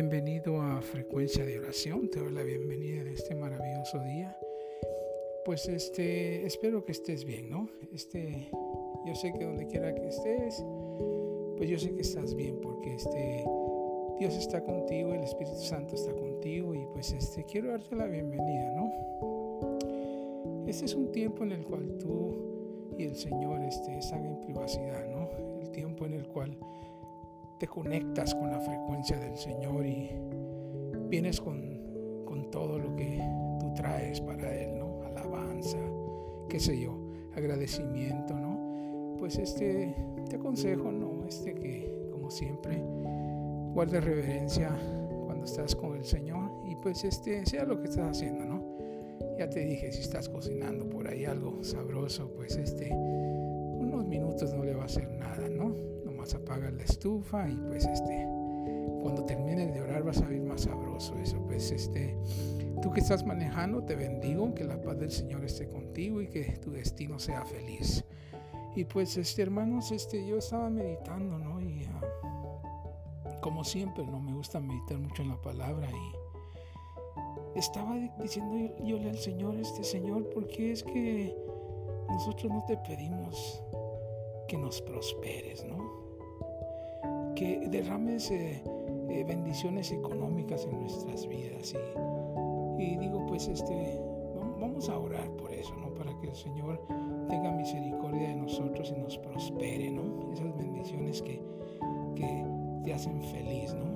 Bienvenido a Frecuencia de Oración. Te doy la bienvenida en este maravilloso día. Pues este, espero que estés bien, ¿no? Este, yo sé que donde quiera que estés, pues yo sé que estás bien porque este Dios está contigo, el Espíritu Santo está contigo y pues este quiero darte la bienvenida, ¿no? Este es un tiempo en el cual tú y el Señor este, están en privacidad, ¿no? El tiempo en el cual te conectas con la frecuencia del Señor y vienes con, todo lo que tú traes para Él, ¿no? Alabanza, qué sé yo, agradecimiento, ¿no? Pues este, te aconsejo, ¿no? Este que, como siempre, guarde reverencia cuando estás con el Señor y pues este, sea lo que estás haciendo, ¿no? Ya te dije, si estás cocinando por ahí algo sabroso, pues este, unos minutos no le va a hacer nada, ¿no? Apaga la estufa y pues este, cuando termines de orar vas a ver más sabroso eso. Pues este, tú que estás manejando, te bendigo, que la paz del Señor esté contigo y que tu destino sea feliz. Y pues este, hermanos, este, yo estaba meditando, ¿no? Y ah, como siempre, no me gusta meditar mucho en la palabra y estaba diciendo yo, yo al Señor, este Señor, porque es que nosotros no te pedimos que nos prosperes, ¿no? Que derrames eh, eh, bendiciones económicas en nuestras vidas. Y, digo, pues este, vamos a orar por eso, ¿no? Para que el Señor tenga misericordia de nosotros y nos prospere, ¿no? Esas bendiciones que, que te hacen feliz, ¿no?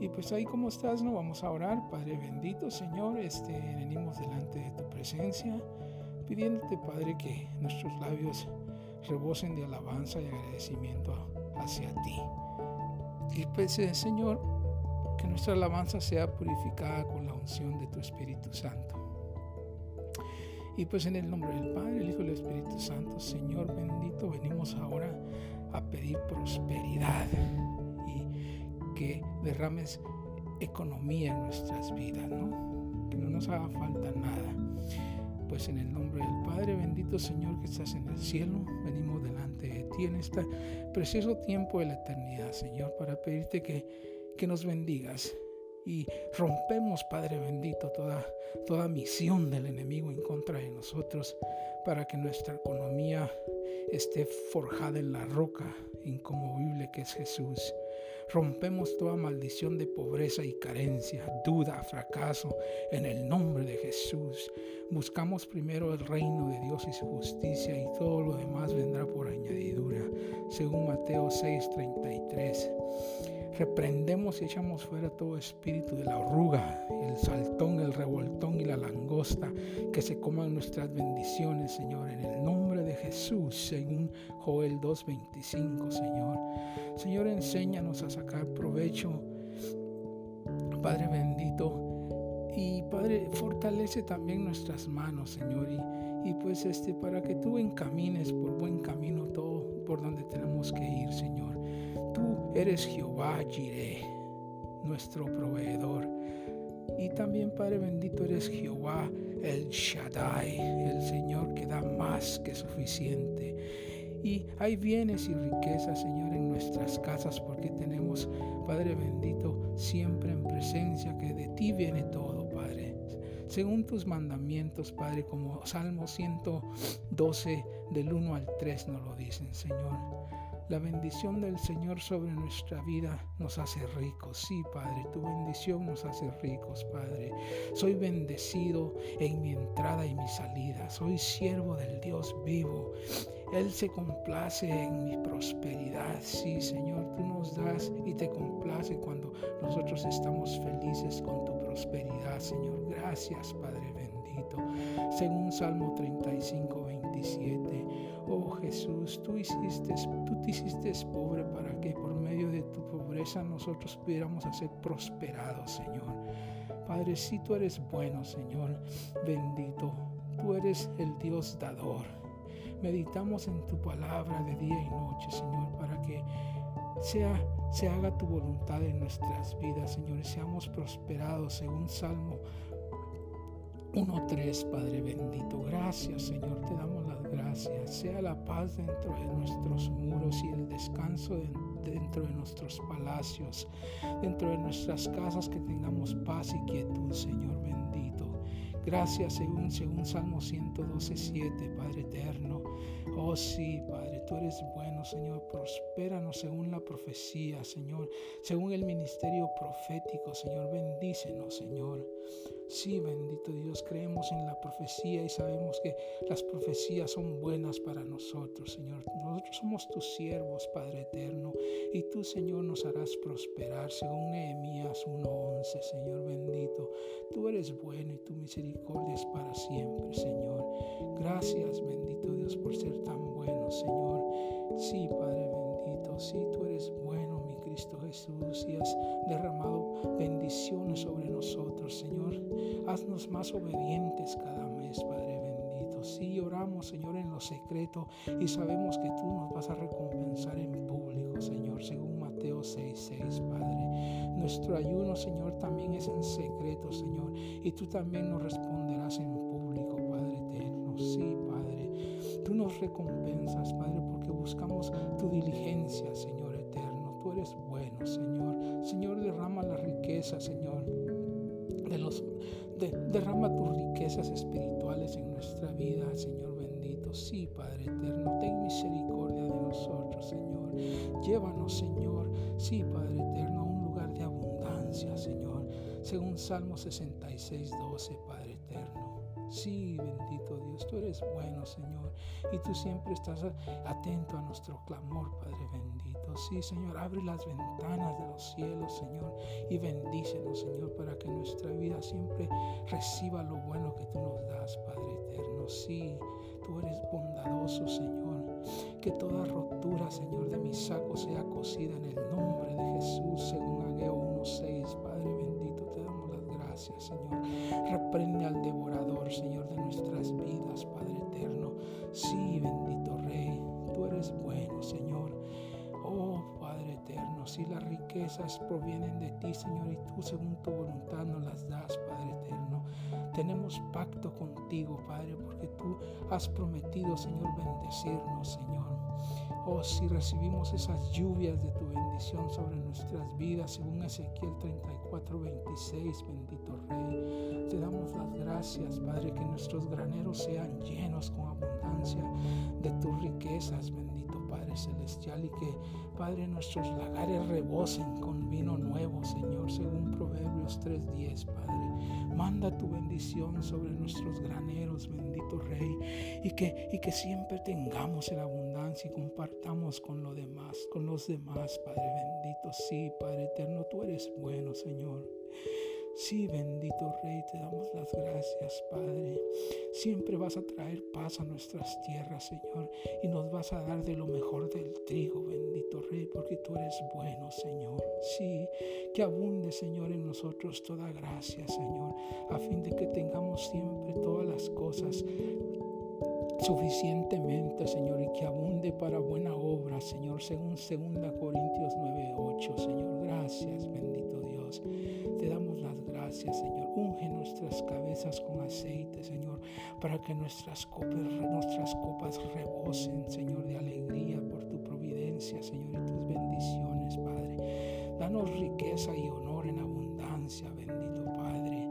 Y pues ahí como estás, ¿no? Vamos a orar, Padre bendito, Señor, este, venimos delante de tu presencia, pidiéndote, Padre, que nuestros labios rebosen de alabanza y agradecimiento hacia ti. Y pues, eh, Señor, que nuestra alabanza sea purificada con la unción de tu Espíritu Santo. Y pues en el nombre del Padre, el Hijo y el Espíritu Santo, Señor bendito, venimos ahora a pedir prosperidad y que derrames economía en nuestras vidas, ¿no? Que no nos haga falta nada. Pues en el nombre del Padre, bendito Señor que estás en el cielo, venimos delante de ti en este precioso tiempo de la eternidad, Señor, para pedirte que, que nos bendigas. Y rompemos, Padre bendito, toda, toda misión del enemigo en contra de nosotros para que nuestra economía esté forjada en la roca incomovible que es Jesús. Rompemos toda maldición de pobreza y carencia, duda, fracaso, en el nombre de Jesús. Buscamos primero el reino de Dios y su justicia y todo lo demás vendrá por añadidura, según Mateo 6:33. Reprendemos y echamos fuera todo espíritu de la arruga, el saltón, el revoltón y la langosta, que se coman nuestras bendiciones, Señor, en el nombre de Jesús, según Joel 2.25, Señor. Señor, enséñanos a sacar provecho, Padre bendito, y Padre, fortalece también nuestras manos, Señor, y, y pues este, para que tú encamines por buen camino todo por donde tenemos que ir, Señor. Tú eres Jehová Jireh, nuestro proveedor. Y también, Padre bendito, eres Jehová el Shaddai, el Señor que da más que suficiente. Y hay bienes y riquezas, Señor, en nuestras casas porque tenemos, Padre bendito, siempre en presencia que de ti viene todo, Padre. Según tus mandamientos, Padre, como Salmo 112 del 1 al 3 nos lo dicen, Señor. La bendición del Señor sobre nuestra vida nos hace ricos. Sí, Padre, tu bendición nos hace ricos, Padre. Soy bendecido en mi entrada y mi salida. Soy siervo del Dios vivo. Él se complace en mi prosperidad. Sí, Señor, tú nos das y te complace cuando nosotros estamos felices con tu prosperidad, Señor. Gracias, Padre bendito. Según Salmo 35, 27. Oh Jesús, tú hiciste, tú te hiciste pobre para que por medio de tu pobreza nosotros pudiéramos ser prosperados, Señor. Padre, si tú eres bueno, Señor, bendito. Tú eres el Dios dador. Meditamos en tu palabra de día y noche, Señor, para que sea, se haga tu voluntad en nuestras vidas, Señor, y seamos prosperados según Salmo 1.3, Padre bendito. Gracias, Señor, te damos las gracias. Sea la paz dentro de nuestros muros y el descanso dentro de nuestros palacios, dentro de nuestras casas, que tengamos paz y quietud, Señor bendito. Gracias según, según Salmo 112, 7, Padre eterno. Oh sí, Padre, tú eres bueno, Señor. Prospéranos según la profecía, Señor. Según el ministerio profético, Señor. Bendícenos, Señor. Sí, bendito Dios, creemos en la profecía y sabemos que las profecías son buenas para nosotros, Señor. Nosotros somos tus siervos, Padre eterno, y tú, Señor, nos harás prosperar, según Nehemías 1:11, Señor bendito. Tú eres bueno y tu misericordia es para siempre, Señor. Gracias, bendito Dios, por ser tan bueno, Señor. Sí, Padre bendito, sí, tú eres bueno, mi Cristo Jesús, y has derramado bendiciones sobre nosotros, Señor. Haznos más obedientes cada mes, Padre bendito. Sí, oramos, Señor, en lo secreto y sabemos que tú nos vas a recompensar en público, Señor, según Mateo 6:6, Padre. Nuestro ayuno, Señor, también es en secreto, Señor, y tú también nos responderás en público, Padre eterno. Sí, Recompensas, Padre, porque buscamos tu diligencia, Señor eterno. Tú eres bueno, Señor. Señor, derrama la riqueza, Señor de los derrama tus riquezas espirituales en nuestra vida, Señor bendito. Sí, Padre eterno, ten misericordia de nosotros, Señor. Llévanos, Señor, sí, Padre eterno, a un lugar de abundancia, Señor, según Salmo 66, 12, Padre eterno. Sí, bendito Dios, tú eres bueno, Señor, y tú siempre estás atento a nuestro clamor, Padre bendito. Sí, Señor, abre las ventanas de los cielos, Señor, y bendícenos, Señor, para que nuestra vida siempre reciba lo bueno que tú nos das, Padre eterno. Sí, tú eres bondadoso, Señor. Que toda rotura, Señor, de mi saco sea cosida en el nombre de Jesús, provienen de ti, Señor, y tú según tu voluntad nos las das, Padre eterno. Tenemos pacto contigo, Padre, porque tú has prometido, Señor, bendecirnos, Señor. Oh, si recibimos esas lluvias de tu bendición sobre nuestras vidas, según Ezequiel 34, 26, bendito Rey, te damos las gracias, Padre, que nuestros graneros sean llenos con abundancia de tus riquezas, bendito Padre Celestial, y que, Padre, nuestros lagares rebosen con vino nuevo, Señor, según Proverbios 3.10, Padre. Manda tu bendición sobre nuestros graneros, bendito Rey, y que, y que siempre tengamos en abundancia y compartamos con lo demás, con los demás, Padre bendito. Sí, Padre eterno, tú eres bueno, Señor. Sí, bendito Rey, te damos las gracias, Padre. Siempre vas a traer paz a nuestras tierras, Señor, y nos vas a dar de lo mejor del trigo, bendito Rey, porque tú eres bueno, Señor. Sí, que abunde, Señor, en nosotros toda gracia, Señor, a fin de que tengamos siempre todas las cosas suficientemente, Señor, y que abunde para buena obra, Señor, según 2 Corintios 9:8, Señor. Gracias, bendito Dios. Te damos gracias, Señor. Unge nuestras cabezas con aceite, Señor, para que nuestras copas, nuestras copas rebosen, Señor, de alegría por tu providencia, Señor, y tus bendiciones, Padre. Danos riqueza y honor en abundancia, bendito Padre.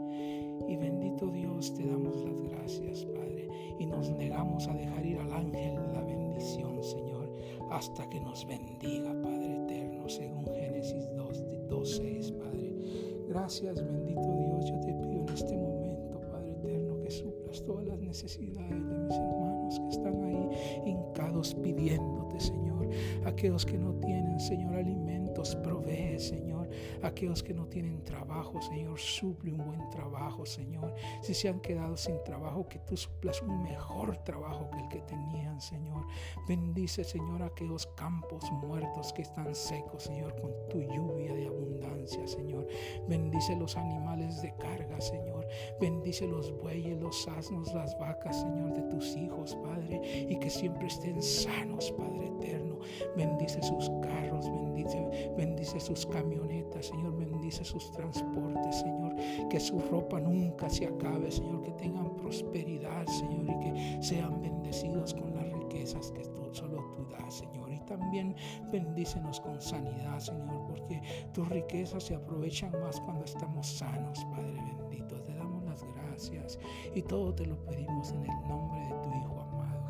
Y bendito Dios, te damos las gracias, Padre. Y nos negamos a dejar ir al ángel la bendición, Señor, hasta que nos bendiga, Padre eterno, según Génesis 2, 2.6, Padre. Gracias, bendito Dios. Yo te pido en este momento, Padre eterno, que suplas todas las necesidades de mis hermanos que están ahí hincados pidiéndote, Señor. Aquellos que no tienen, Señor, alimentos, provee, Señor. Aquellos que no tienen trabajo, Señor, suple un buen trabajo, Señor. Si se han quedado sin trabajo, que tú suplas un mejor trabajo que el que tenían, Señor. Bendice, Señor, aquellos campos muertos que están secos, Señor, con tu lluvia de abundancia, Señor. Bendice los animales de carga, Señor. Bendice los bueyes, los asnos, las vacas, Señor, de tus hijos, Padre, y que siempre estén sanos, Padre eterno. Bendice sus carros, bendice, bendice sus camionetas, Señor, bendice sus transportes, Señor, que su ropa nunca se acabe, Señor, que tengan prosperidad, Señor, y que sean bendecidos con las riquezas que tú, solo tú das, Señor. Y también bendícenos con sanidad, Señor, porque tus riquezas se aprovechan más cuando estamos sanos, Padre bendito. Te damos las gracias y todo te lo pedimos en el nombre de tu Hijo amado